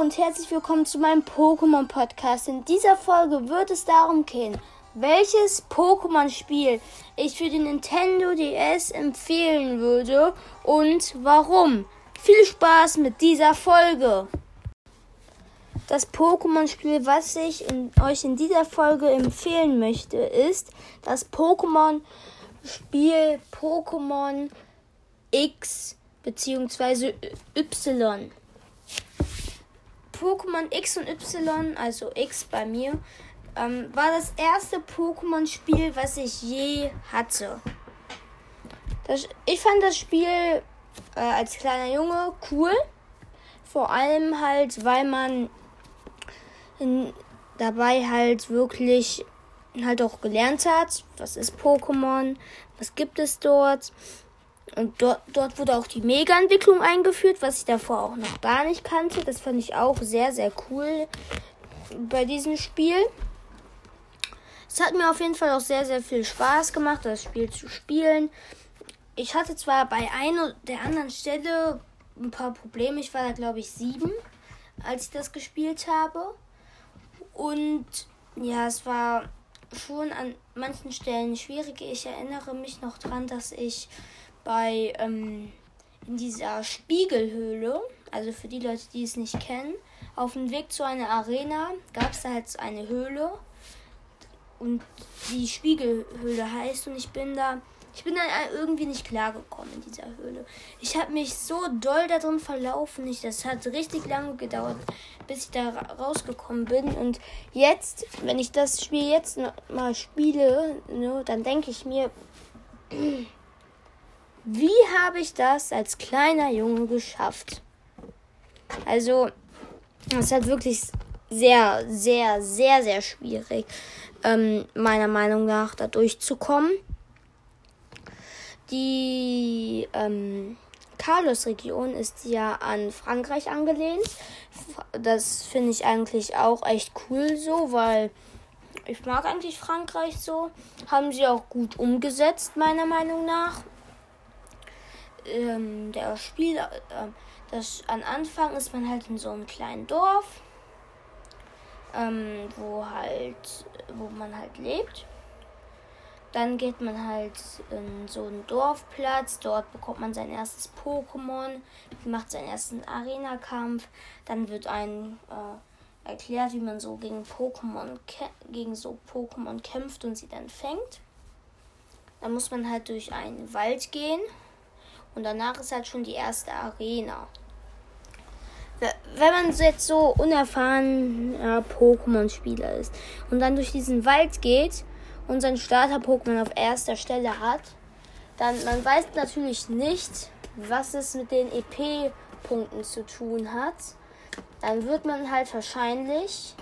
und herzlich willkommen zu meinem Pokémon Podcast. In dieser Folge wird es darum gehen, welches Pokémon-Spiel ich für den Nintendo DS empfehlen würde und warum. Viel Spaß mit dieser Folge! Das Pokémon-Spiel, was ich in, euch in dieser Folge empfehlen möchte, ist das Pokémon-Spiel Pokémon X bzw. Y. Pokémon X und Y, also X bei mir, ähm, war das erste Pokémon-Spiel, was ich je hatte. Das, ich fand das Spiel äh, als kleiner Junge cool. Vor allem halt, weil man in, dabei halt wirklich halt auch gelernt hat, was ist Pokémon, was gibt es dort und dort, dort wurde auch die Mega-Entwicklung eingeführt, was ich davor auch noch gar nicht kannte. Das fand ich auch sehr, sehr cool bei diesem Spiel. Es hat mir auf jeden Fall auch sehr, sehr viel Spaß gemacht, das Spiel zu spielen. Ich hatte zwar bei einer der anderen Stelle ein paar Probleme. Ich war da, glaube ich, sieben, als ich das gespielt habe. Und ja, es war schon an manchen Stellen schwierig. Ich erinnere mich noch dran, dass ich bei ähm, in dieser Spiegelhöhle, also für die Leute, die es nicht kennen, auf dem Weg zu einer Arena gab es da halt eine Höhle und die Spiegelhöhle heißt und ich bin da ich bin da irgendwie nicht klargekommen in dieser Höhle. Ich habe mich so doll da drin verlaufen. Ich, das hat richtig lange gedauert, bis ich da rausgekommen bin. Und jetzt, wenn ich das Spiel jetzt mal spiele, ne, dann denke ich mir, wie habe ich das als kleiner Junge geschafft? Also, es ist halt wirklich sehr, sehr, sehr, sehr schwierig, ähm, meiner Meinung nach, da durchzukommen. Die ähm, Carlos-Region ist ja an Frankreich angelehnt. Das finde ich eigentlich auch echt cool so, weil ich mag eigentlich Frankreich so. Haben sie auch gut umgesetzt, meiner Meinung nach ähm, der Spiel, äh, das an Anfang ist man halt in so einem kleinen Dorf, ähm, wo halt, wo man halt lebt. Dann geht man halt in so einen Dorfplatz. Dort bekommt man sein erstes Pokémon, macht seinen ersten Arena-Kampf. Dann wird ein äh, erklärt, wie man so gegen Pokémon gegen so Pokémon kämpft und sie dann fängt. Dann muss man halt durch einen Wald gehen. Und danach ist halt schon die erste Arena. Wenn man jetzt so unerfahrener Pokémon-Spieler ist und dann durch diesen Wald geht und sein Starter-Pokémon auf erster Stelle hat, dann man weiß natürlich nicht, was es mit den EP-Punkten zu tun hat. Dann wird man halt wahrscheinlich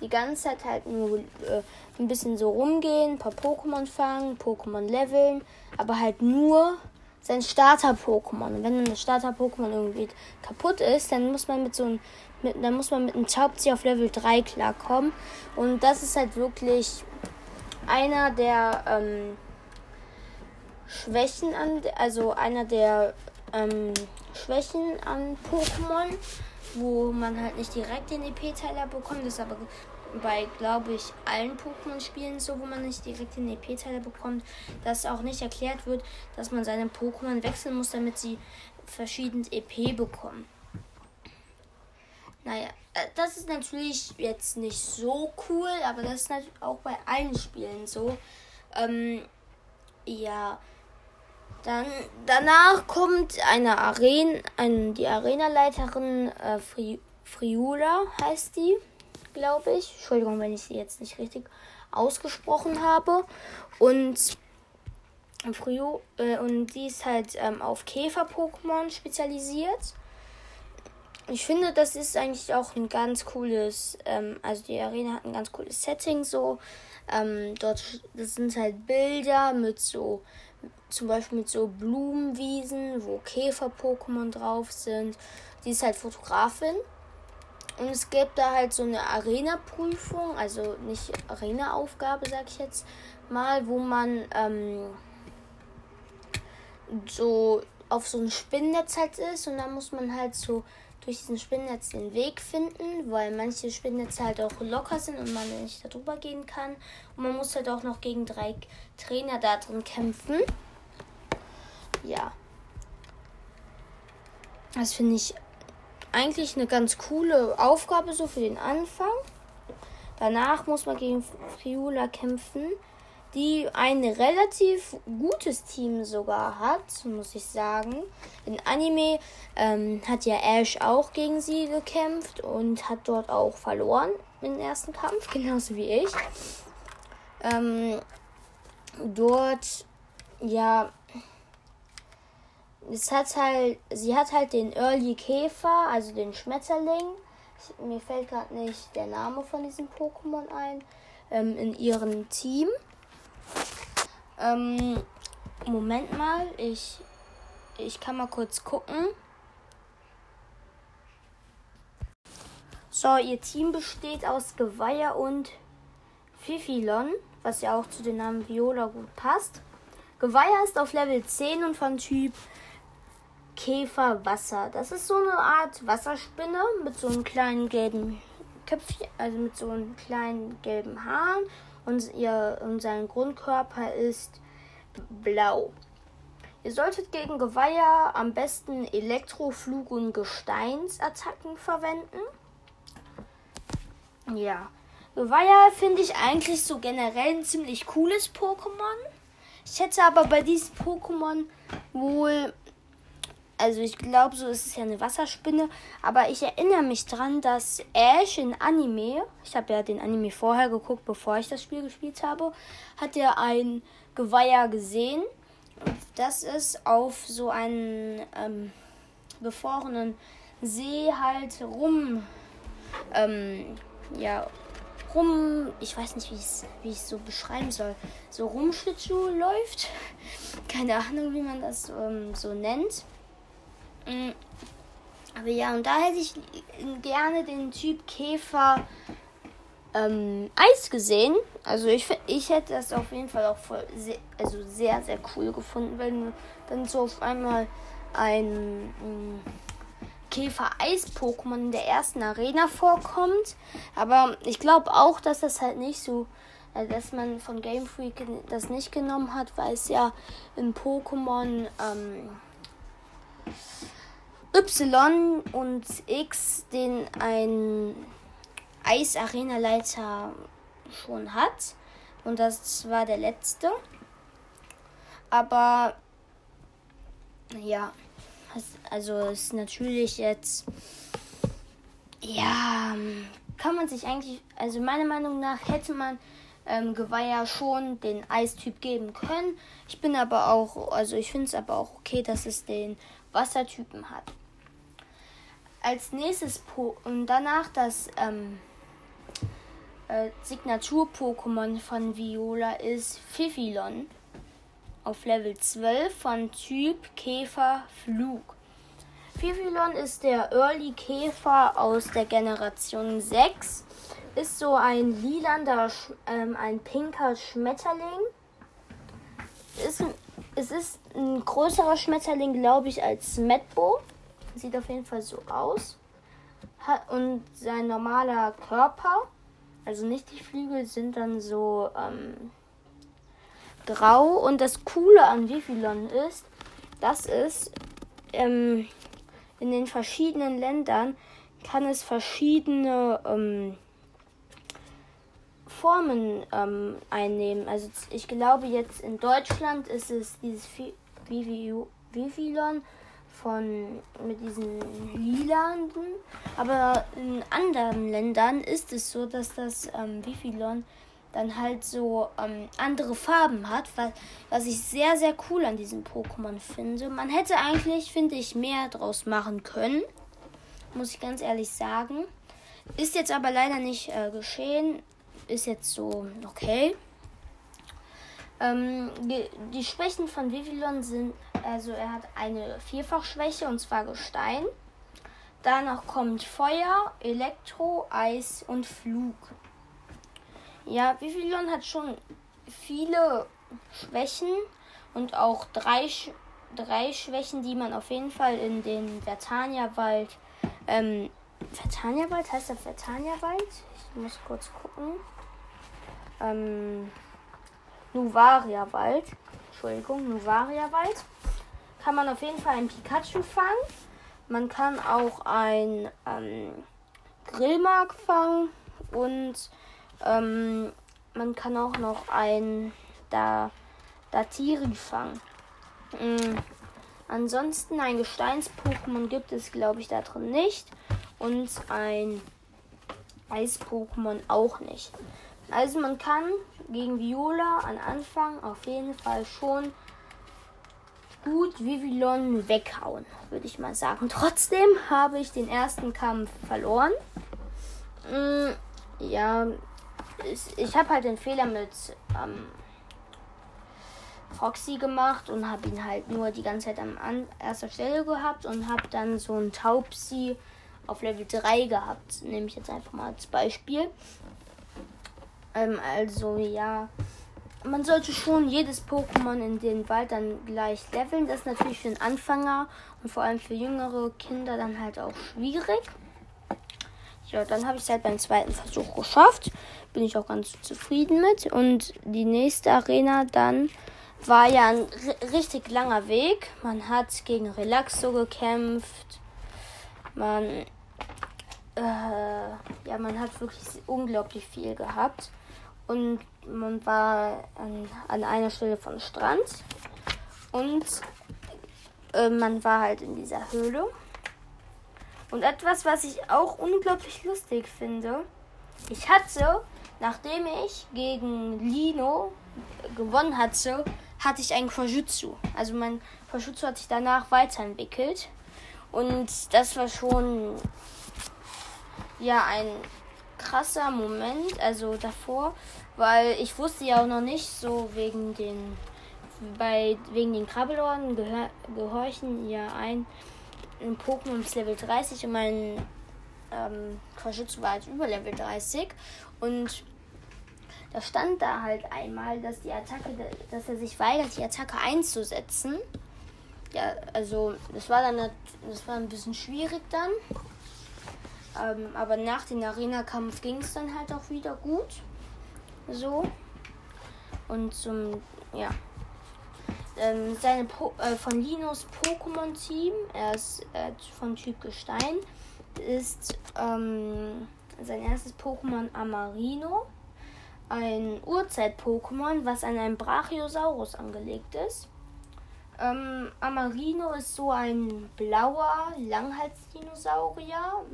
die ganze Zeit halt nur äh, ein bisschen so rumgehen, ein paar Pokémon fangen, Pokémon leveln, aber halt nur sein Starter-Pokémon. Und wenn ein Starter-Pokémon irgendwie kaputt ist, dann muss man mit so einem, mit, dann muss man mit einem Taubzieher auf Level 3 klarkommen. Und das ist halt wirklich einer der ähm, Schwächen an, also einer der ähm, Schwächen an Pokémon, wo man halt nicht direkt den EP-Teiler bekommt, das aber bei, glaube ich, allen Pokémon-Spielen so, wo man nicht direkt den EP-Teile bekommt, dass auch nicht erklärt wird, dass man seine Pokémon wechseln muss, damit sie verschieden EP bekommen. Naja, äh, das ist natürlich jetzt nicht so cool, aber das ist natürlich auch bei allen Spielen so. Ähm, ja. Dann danach kommt eine Arena, ein, die Arenaleiterin äh, Fri Friula heißt die glaube ich. Entschuldigung, wenn ich sie jetzt nicht richtig ausgesprochen habe. Und Frio, äh, und die ist halt ähm, auf Käfer-Pokémon spezialisiert. Ich finde, das ist eigentlich auch ein ganz cooles, ähm, also die Arena hat ein ganz cooles Setting so. Ähm, dort das sind halt Bilder mit so, zum Beispiel mit so Blumenwiesen, wo Käfer-Pokémon drauf sind. Die ist halt Fotografin und es gibt da halt so eine Arena-Prüfung, also nicht Arena-Aufgabe, sag ich jetzt mal, wo man ähm, so auf so ein Spinnennetz halt ist und dann muss man halt so durch diesen Spinnennetz den Weg finden, weil manche Spinnennetze halt auch locker sind und man nicht darüber gehen kann. Und man muss halt auch noch gegen drei Trainer da drin kämpfen. Ja. Das finde ich eigentlich eine ganz coole Aufgabe so für den Anfang. Danach muss man gegen Friula kämpfen, die ein relativ gutes Team sogar hat, muss ich sagen. In Anime ähm, hat ja Ash auch gegen sie gekämpft und hat dort auch verloren im ersten Kampf, genauso wie ich. Ähm, dort, ja, es hat halt, sie hat halt den Early Käfer, also den Schmetterling. Mir fällt gerade nicht der Name von diesem Pokémon ein. Ähm, in ihrem Team. Ähm, Moment mal, ich, ich kann mal kurz gucken. So, ihr Team besteht aus Geweiher und Fifilon, was ja auch zu den Namen Viola gut passt. Geweiher ist auf Level 10 und von Typ Käferwasser. Das ist so eine Art Wasserspinne mit so einem kleinen gelben Köpfchen, also mit so einem kleinen gelben Haaren und, ihr, und sein Grundkörper ist blau. Ihr solltet gegen Geweiher am besten Elektroflug- und Gesteinsattacken verwenden. Ja. Geweiher finde ich eigentlich so generell ein ziemlich cooles Pokémon. Ich hätte aber bei diesem Pokémon wohl also ich glaube, so ist es ja eine Wasserspinne. Aber ich erinnere mich dran, dass Ash in Anime, ich habe ja den Anime vorher geguckt, bevor ich das Spiel gespielt habe, hat er ein Geweiher gesehen. Und das ist auf so einen ähm, gefrorenen See halt rum, ähm, ja, rum, ich weiß nicht, wie ich es so beschreiben soll, so rumschlittschuh läuft. Keine Ahnung, wie man das ähm, so nennt. Mm. Aber ja, und da hätte ich gerne den Typ Käfer ähm, Eis gesehen. Also ich, ich hätte das auf jeden Fall auch voll sehr, also sehr, sehr cool gefunden, wenn dann so auf einmal ein ähm, Käfer-Eis-Pokémon in der ersten Arena vorkommt. Aber ich glaube auch, dass das halt nicht so, äh, dass man von Game Freak das nicht genommen hat, weil es ja in Pokémon ähm, Y und X den ein Eis-Arena-Leiter schon hat. Und das war der letzte. Aber ja, also ist natürlich jetzt. Ja, kann man sich eigentlich. Also meiner Meinung nach hätte man ähm, Geweiher schon den Eistyp geben können. Ich bin aber auch, also ich finde es aber auch okay, dass es den Wassertypen hat als nächstes po und danach das ähm, äh, Signatur-Pokémon von Viola ist Pfifilon auf Level 12 von Typ Käfer Flug. Pfifilon ist der Early Käfer aus der Generation 6. Ist so ein lilander, ähm, ein pinker Schmetterling. Ist, es ist ein größerer Schmetterling, glaube ich, als Medbo. Sieht auf jeden Fall so aus. Und sein normaler Körper, also nicht die Flügel, sind dann so ähm, grau. Und das Coole an Vivillon ist, dass es ähm, in den verschiedenen Ländern kann es verschiedene ähm, Formen ähm, einnehmen. Also ich glaube jetzt in Deutschland ist es dieses Vivillon von mit diesen Lilanden. Aber in anderen Ländern ist es so, dass das ähm, Vivillon dann halt so ähm, andere Farben hat, was, was ich sehr, sehr cool an diesem Pokémon finde. Man hätte eigentlich, finde ich, mehr draus machen können. Muss ich ganz ehrlich sagen. Ist jetzt aber leider nicht äh, geschehen. Ist jetzt so okay. Ähm, die, die, Schwächen von Vivillon sind, also er hat eine Vierfachschwäche und zwar Gestein. Danach kommt Feuer, Elektro, Eis und Flug. Ja, Vivillon hat schon viele Schwächen und auch drei, drei Schwächen, die man auf jeden Fall in den Vertania-Wald ähm, Vertania-Wald, heißt der Vertania-Wald? Ich muss kurz gucken. Ähm, Nuvaria-Wald. Entschuldigung, Nuvaria-Wald. Kann man auf jeden Fall ein Pikachu fangen. Man kann auch ein ähm, Grillmark fangen und ähm, man kann auch noch ein da Datiri fangen. Mhm. Ansonsten ein Gesteins-Pokémon gibt es, glaube ich, da drin nicht. Und ein Eis-Pokémon auch nicht. Also man kann gegen Viola am Anfang auf jeden Fall schon gut Vivillon weghauen, würde ich mal sagen. Trotzdem habe ich den ersten Kampf verloren. Mm, ja, ich habe halt den Fehler mit ähm, Foxy gemacht und habe ihn halt nur die ganze Zeit an erster Stelle gehabt und habe dann so ein Taubsi auf Level 3 gehabt. Nehme ich jetzt einfach mal als Beispiel. Ähm, also ja, man sollte schon jedes Pokémon in den Wald dann gleich leveln. Das ist natürlich für einen Anfänger und vor allem für jüngere Kinder dann halt auch schwierig. Ja, dann habe ich es halt beim zweiten Versuch geschafft. Bin ich auch ganz zufrieden mit. Und die nächste Arena dann war ja ein richtig langer Weg. Man hat gegen Relaxo gekämpft. Man, äh, ja, man hat wirklich unglaublich viel gehabt. Und man war an, an einer Stelle von Strand. Und äh, man war halt in dieser Höhle. Und etwas, was ich auch unglaublich lustig finde. Ich hatte, nachdem ich gegen Lino gewonnen hatte, hatte ich einen Kojutsu. Also mein Kojutsu hat sich danach weiterentwickelt. Und das war schon ja ein krasser Moment, also davor, weil ich wusste ja auch noch nicht so wegen den bei wegen den Krabbelohren gehör, gehorchen ja ein, ein Pokémon bis Level 30 und mein ähm, war halt über Level 30 und da stand da halt einmal, dass die Attacke, dass er sich weigert, die Attacke einzusetzen. Ja, also das war dann das war ein bisschen schwierig dann. Ähm, aber nach dem Arena-Kampf ging es dann halt auch wieder gut. So. Und zum, ja. Ähm, seine po äh, von Linos Pokémon-Team, er ist äh, von Typ Gestein, ist ähm, sein erstes Pokémon Amarino ein Urzeit-Pokémon, was an einen Brachiosaurus angelegt ist. Ähm, Amarino ist so ein blauer Langhalsdinosaurier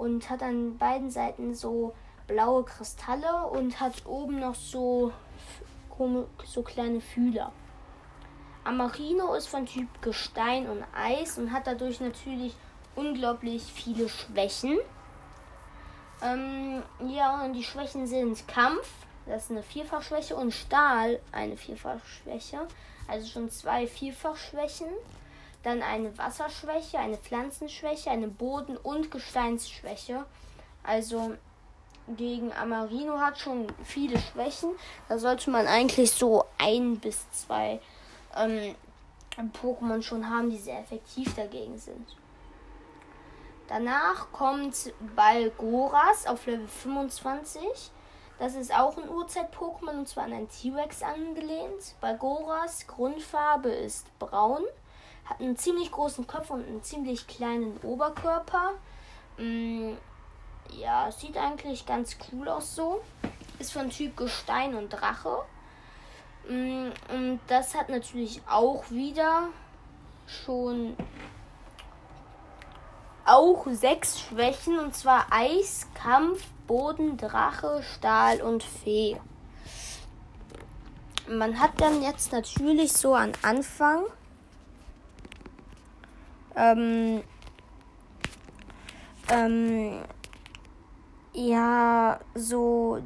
und hat an beiden Seiten so blaue Kristalle und hat oben noch so, so kleine Fühler. Amarino ist von Typ Gestein und Eis und hat dadurch natürlich unglaublich viele Schwächen. Ähm, ja, und die Schwächen sind Kampf, das ist eine Vierfachschwäche, und Stahl, eine Vierfachschwäche. Also schon zwei Vierfachschwächen. Dann eine Wasserschwäche, eine Pflanzenschwäche, eine Boden- und Gesteinsschwäche. Also gegen Amarino hat schon viele Schwächen. Da sollte man eigentlich so ein bis zwei ähm, Pokémon schon haben, die sehr effektiv dagegen sind. Danach kommt Balgoras auf Level 25. Das ist auch ein Urzeit-Pokémon und zwar an ein T-Rex angelehnt. Balgoras Grundfarbe ist braun, hat einen ziemlich großen Kopf und einen ziemlich kleinen Oberkörper. Mm, ja, sieht eigentlich ganz cool aus so. Ist von Typ Gestein und Drache. Mm, und das hat natürlich auch wieder schon auch sechs Schwächen und zwar Eis, Kampf, Boden, Drache, Stahl und Fee. Man hat dann jetzt natürlich so an Anfang ähm, ähm, ja so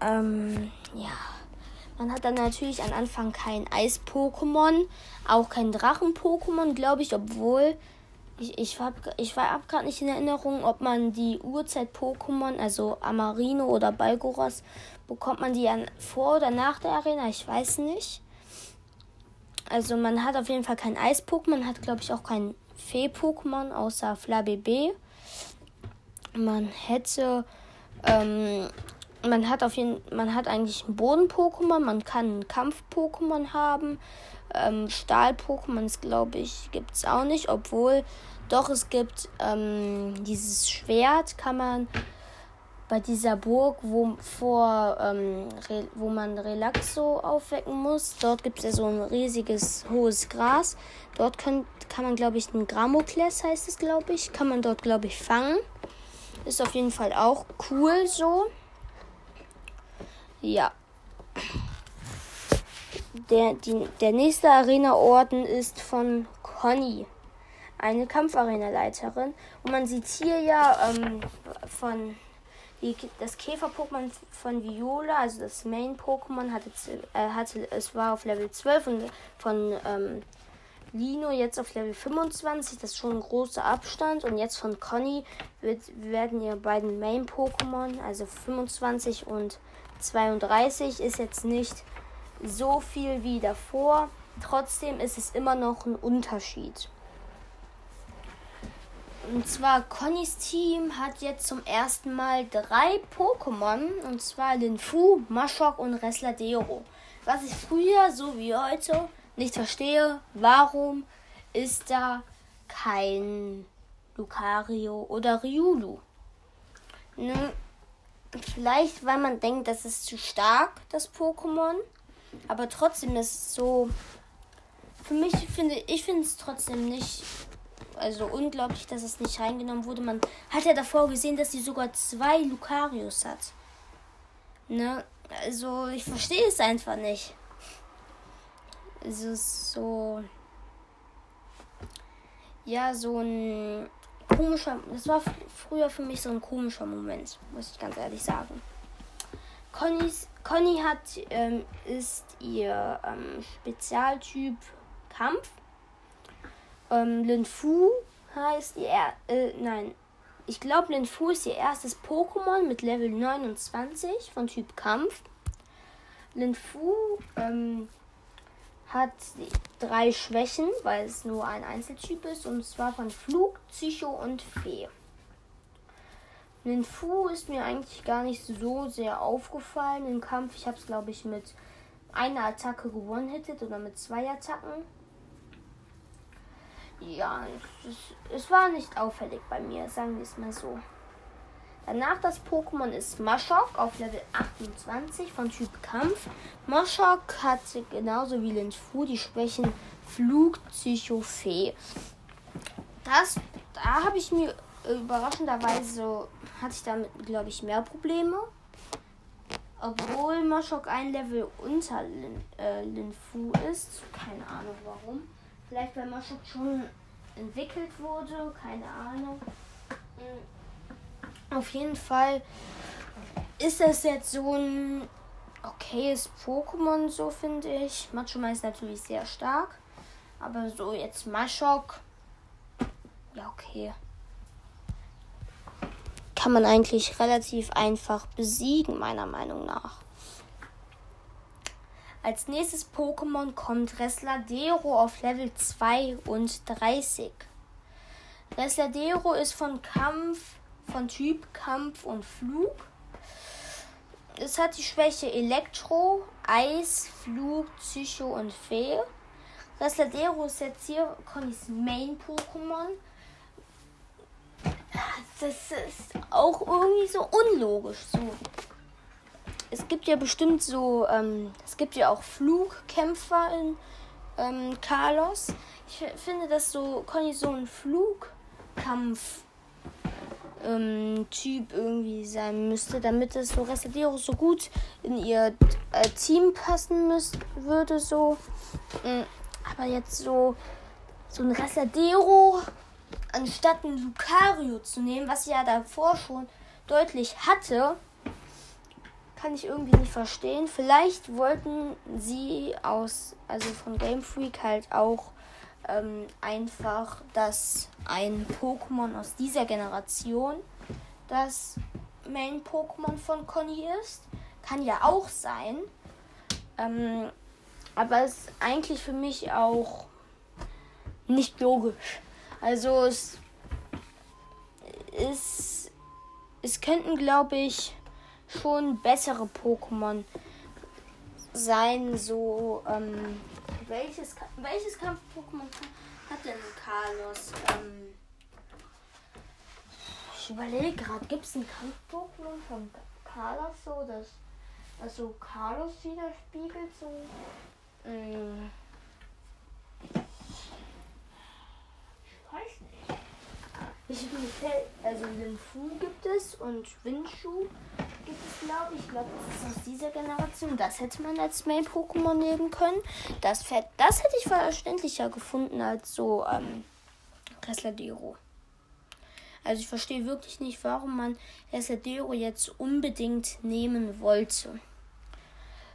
ähm, ja man hat dann natürlich am Anfang kein Eis-Pokémon, auch kein Drachen-Pokémon, glaube ich, obwohl ich, ich, hab, ich war gerade nicht in Erinnerung, ob man die Urzeit-Pokémon, also Amarino oder Balgoras, bekommt man die an, vor oder nach der Arena? Ich weiß nicht. Also man hat auf jeden Fall kein Eis-Pokémon, hat glaube ich auch kein Fee-Pokémon außer Flabébé. Man hätte, ähm, man hat auf jeden, man hat eigentlich ein Boden-Pokémon, man kann ein Kampf-Pokémon haben. Ähm, Stahl-Pokémon, glaube ich, gibt es auch nicht, obwohl doch es gibt ähm, dieses Schwert, kann man bei dieser Burg, wo, vor, ähm, wo man Relaxo aufwecken muss. Dort gibt es ja so ein riesiges hohes Gras. Dort kann, kann man, glaube ich, ein Gramokles heißt es, glaube ich, kann man dort, glaube ich, fangen. Ist auf jeden Fall auch cool so. Ja. Der, die, der nächste Arena-Orden ist von Conny, eine Kampfarena-Leiterin. Und man sieht hier ja ähm, von die, das Käfer-Pokémon von Viola, also das Main-Pokémon, hatte, äh, hatte, es war auf Level 12 und von ähm, Lino jetzt auf Level 25. Das ist schon ein großer Abstand. Und jetzt von Conny wird, werden ihre beiden Main-Pokémon, also 25 und 32, ist jetzt nicht so viel wie davor. Trotzdem ist es immer noch ein Unterschied. Und zwar Connys Team hat jetzt zum ersten Mal drei Pokémon. Und zwar Linfu, Maschok und Resladero. Was ich früher, so wie heute, nicht verstehe, warum ist da kein Lucario oder Riulu? Ne? Vielleicht, weil man denkt, das ist zu stark, das Pokémon. Aber trotzdem ist es so. Für mich finde ich es trotzdem nicht also unglaublich, dass es nicht reingenommen wurde. Man hat ja davor gesehen, dass sie sogar zwei Lucarius hat. Ne? Also ich verstehe es einfach nicht. Es ist so. Ja, so ein komischer. Das war früher für mich so ein komischer Moment, muss ich ganz ehrlich sagen. Connys, Conny hat, ähm, ist ihr ähm, Spezialtyp Kampf. Ähm, Lin Fu heißt ihr. Äh, nein. Ich glaube, Lin Fu ist ihr erstes Pokémon mit Level 29 von Typ Kampf. Lin Fu ähm, hat drei Schwächen, weil es nur ein Einzeltyp ist, und zwar von Flug, Psycho und Fee. Fu ist mir eigentlich gar nicht so sehr aufgefallen im Kampf. Ich habe es, glaube ich, mit einer Attacke gewonnen hittet oder mit zwei Attacken ja, es, es, war nicht auffällig bei mir, sagen wir es mal so. Danach das Pokémon ist Moshok auf Level 28 von Typ Kampf. Moshok hat genauso wie Linfu die Schwächen Flug, Psycho, Fee. Das, da habe ich mir überraschenderweise, hatte ich damit, glaube ich, mehr Probleme. Obwohl Moshok ein Level unter Lin, äh, Linfu ist. Keine Ahnung warum. Vielleicht weil Moschuk schon entwickelt wurde, keine Ahnung. Mm. Auf jeden Fall ist das jetzt so ein okayes Pokémon, so finde ich. Machoma ist natürlich sehr stark. Aber so jetzt Maschok. Ja, okay. Kann man eigentlich relativ einfach besiegen, meiner Meinung nach. Als nächstes Pokémon kommt Resladero auf Level 32. Resladero ist von Kampf, von Typ Kampf und Flug. Es hat die Schwäche Elektro, Eis, Flug, Psycho und Fee. Resladero ist jetzt hier Connys Main-Pokémon. Das ist auch irgendwie so unlogisch. So es gibt ja bestimmt so, ähm, es gibt ja auch Flugkämpfer in ähm, Carlos. Ich finde, dass so Conny so ein Flugkampf ähm, Typ irgendwie sein müsste, damit es so Resetero so gut in ihr äh, Team passen müsste, würde so. Ähm, aber jetzt so so ein Resadero anstatt ein Lucario zu nehmen, was sie ja davor schon deutlich hatte, kann ich irgendwie nicht verstehen. Vielleicht wollten sie aus, also von Game Freak halt auch ähm, einfach, dass ein Pokémon aus dieser Generation das Main-Pokémon von Conny ist. Kann ja auch sein. Ähm, aber es ist eigentlich für mich auch nicht logisch. Also es ist. Es könnten, glaube ich, schon bessere Pokémon sein. So, ähm, welches, welches Kampf-Pokémon hat denn Carlos? Ähm, ich überlege gerade, gibt es ein Kampf-Pokémon von Carlos so, dass also Carlos widerspiegelt so? Ähm, ich weiß nicht. Ich, also Linfu gibt es und Windschuh gibt es, glaube ich. Glaube, das ist aus dieser Generation. Das hätte man als Mail-Pokémon nehmen können. Das, das hätte ich verständlicher gefunden als so ähm, Resladero. Also ich verstehe wirklich nicht, warum man Resladero jetzt unbedingt nehmen wollte.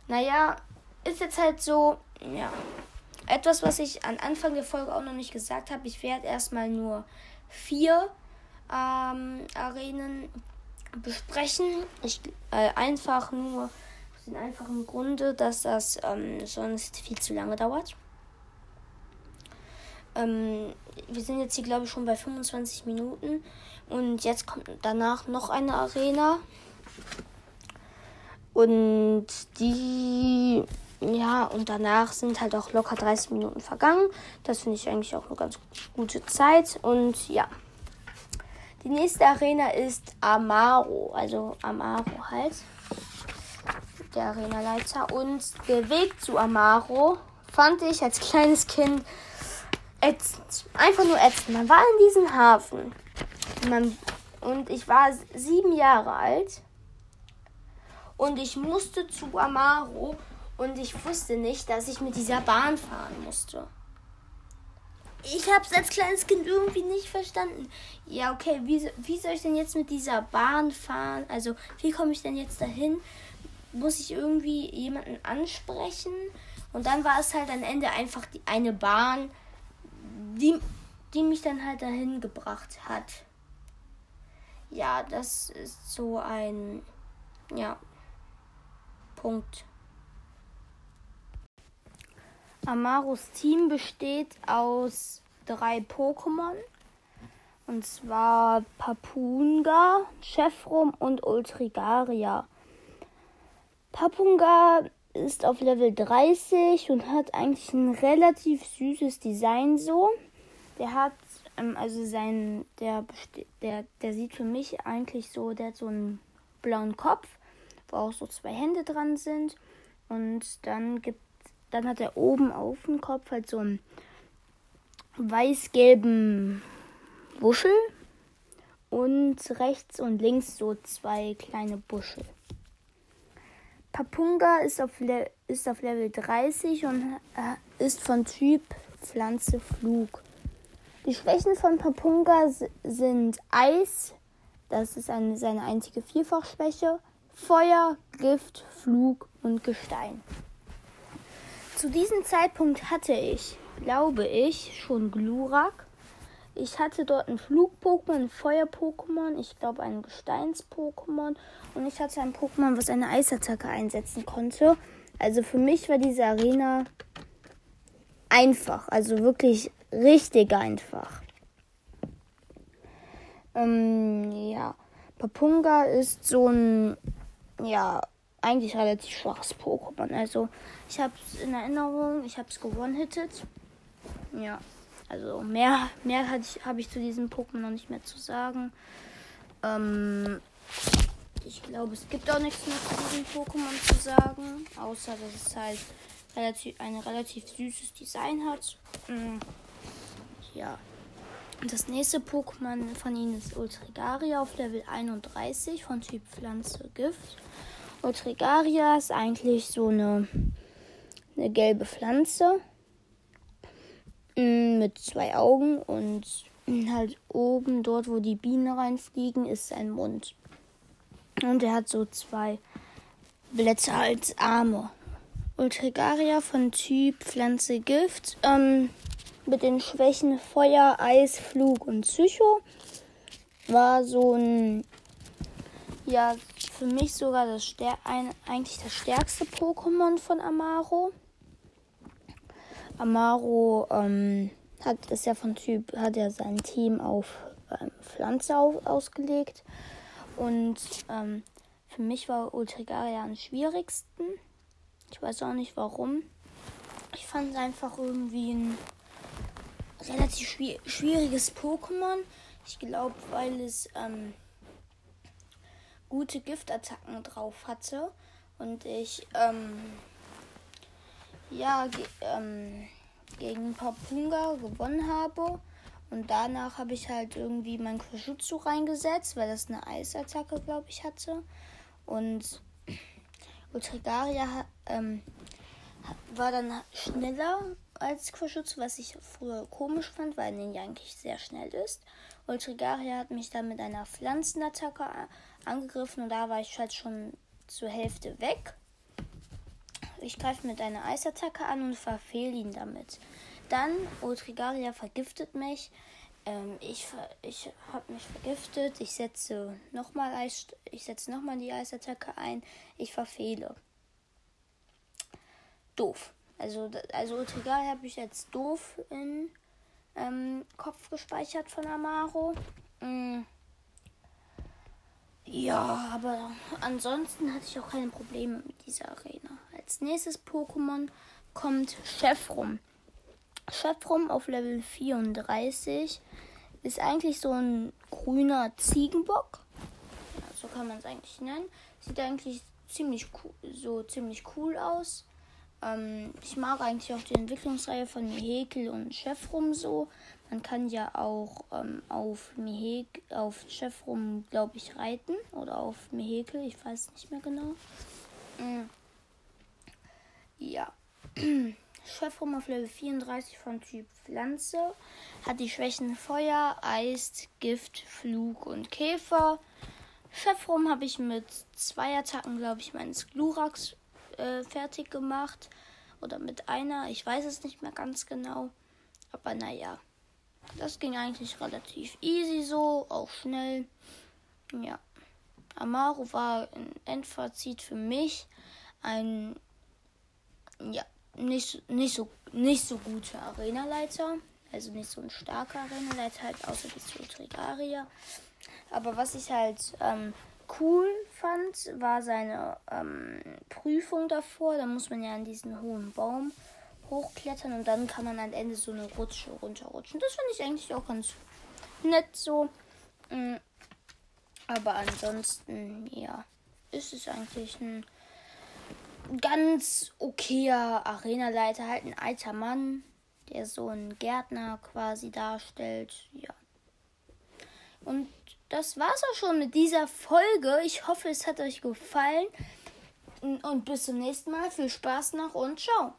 Naja, ist jetzt halt so, ja. Etwas, was ich an Anfang der Folge auch noch nicht gesagt habe. Ich werde erstmal nur vier ähm, Arenen besprechen. Ich äh, einfach nur aus dem einfachen Grunde, dass das ähm, sonst viel zu lange dauert. Ähm, wir sind jetzt hier, glaube ich, schon bei 25 Minuten. Und jetzt kommt danach noch eine Arena. Und die, ja, und danach sind halt auch locker 30 Minuten vergangen. Das finde ich eigentlich auch eine ganz gute Zeit. Und ja. Die nächste Arena ist Amaro, also Amaro halt. Der Arenaleiter. Und der Weg zu Amaro fand ich als kleines Kind ätzend. Einfach nur ätzend. Man war in diesem Hafen. Man, und ich war sieben Jahre alt. Und ich musste zu Amaro. Und ich wusste nicht, dass ich mit dieser Bahn fahren musste ich habe es als kleines Kind irgendwie nicht verstanden. Ja, okay, wie, wie soll ich denn jetzt mit dieser Bahn fahren? Also, wie komme ich denn jetzt dahin? Muss ich irgendwie jemanden ansprechen? Und dann war es halt am Ende einfach die, eine Bahn, die, die mich dann halt dahin gebracht hat. Ja, das ist so ein, ja, Punkt. Amaros Team besteht aus drei Pokémon. Und zwar Papunga, Chefrum und Ultrigaria. Papunga ist auf Level 30 und hat eigentlich ein relativ süßes Design so. Der hat, ähm, also sein, der, der, der sieht für mich eigentlich so, der hat so einen blauen Kopf, wo auch so zwei Hände dran sind. Und dann gibt dann hat er oben auf dem Kopf halt so einen weiß-gelben Buschel und rechts und links so zwei kleine Buschel. Papunga ist auf, Le ist auf Level 30 und äh, ist von Typ Pflanze Flug. Die Schwächen von Papunga sind Eis, das ist eine, seine einzige Vierfachschwäche, Feuer, Gift, Flug und Gestein. Zu diesem Zeitpunkt hatte ich, glaube ich, schon Glurak. Ich hatte dort ein Flug-Pokémon, ein Feuer-Pokémon, ich glaube ein Gesteins-Pokémon und ich hatte ein Pokémon, was eine Eisattacke einsetzen konnte. Also für mich war diese Arena einfach, also wirklich richtig einfach. Ähm, ja, Papunga ist so ein, ja, eigentlich relativ schwaches Pokémon. Also ich habe es in Erinnerung, ich habe es gewonnen-hittet. Ja, also mehr, mehr ich, habe ich zu diesem Pokémon noch nicht mehr zu sagen. Ähm, ich glaube, es gibt auch nichts mehr zu diesem Pokémon zu sagen, außer dass es halt relativ, ein relativ süßes Design hat. Mhm. Ja. Das nächste Pokémon von ihnen ist Ultrigaria auf Level 31 von Typ Pflanze Gift. Ultrigaria ist eigentlich so eine, eine gelbe Pflanze mm, mit zwei Augen und halt oben dort, wo die Bienen reinfliegen, ist sein Mund. Und er hat so zwei Blätter als Arme. Ultrigaria von Typ Pflanze Gift ähm, mit den Schwächen Feuer, Eis, Flug und Psycho war so ein ja für mich sogar das Stär ein, eigentlich das stärkste Pokémon von Amaro. Amaro, ähm, hat ist ja von Typ, hat ja sein Team auf ähm, Pflanze auf, ausgelegt. Und ähm, für mich war Ultrigaria am schwierigsten. Ich weiß auch nicht warum. Ich fand es einfach irgendwie ein relativ schwieriges Pokémon. Ich glaube, weil es ähm, gute Giftattacken drauf hatte und ich ähm, ja ge ähm, gegen Papunga gewonnen habe. Und danach habe ich halt irgendwie mein Quashutsu reingesetzt, weil das eine Eisattacke, glaube ich, hatte. Und Ultrigaria ähm, war dann schneller als Quashutsu, was ich früher komisch fand, weil Ninja eigentlich sehr schnell ist. Ultrigaria hat mich dann mit einer Pflanzenattacke angegriffen und da war ich halt schon zur Hälfte weg. Ich greife mit einer Eisattacke an und verfehle ihn damit. Dann Ultrigaria vergiftet mich. Ähm, ich ich habe mich vergiftet. Ich setze nochmal Eis, ich die Eisattacke ein. Ich verfehle. Doof. Also, also Ultrigaria habe ich jetzt doof in ähm, Kopf gespeichert von Amaro. Mm. Ja, aber ansonsten hatte ich auch keine Probleme mit dieser Arena. Als nächstes Pokémon kommt Chefrum. Chefrum auf Level 34 ist eigentlich so ein grüner Ziegenbock. Ja, so kann man es eigentlich nennen. Sieht eigentlich ziemlich cool, so ziemlich cool aus. Ähm, ich mag eigentlich auch die Entwicklungsreihe von Mihekel und Chefrum so. Man kann ja auch ähm, auf Mihek, auf Chefrum, glaube ich, reiten. Oder auf Mihekel, ich weiß nicht mehr genau. Mhm. Ja. Chefrum auf Level 34 von Typ Pflanze. Hat die Schwächen Feuer, Eis, Gift, Flug und Käfer. Chefrum habe ich mit zwei Attacken, glaube ich, meines Glurax äh, fertig gemacht. Oder mit einer. Ich weiß es nicht mehr ganz genau. Aber naja. Das ging eigentlich relativ easy so. Auch schnell. Ja. Amaro war ein Endfazit für mich ein ja, nicht, nicht, so, nicht so guter Arenaleiter. Also nicht so ein starker Arenaleiter, halt außer die Trigaria. Aber was ich halt ähm, cool fand, war seine ähm, Prüfung davor. Da muss man ja an diesen hohen Baum hochklettern und dann kann man am Ende so eine Rutsche runterrutschen. Das finde ich eigentlich auch ganz nett so. Mm. Aber ansonsten, ja, ist es eigentlich ein ganz okayer Arenaleiter, halt ein alter Mann, der so einen Gärtner quasi darstellt. Ja. Und das war's auch schon mit dieser Folge. Ich hoffe, es hat euch gefallen. Und bis zum nächsten Mal. Viel Spaß noch und ciao.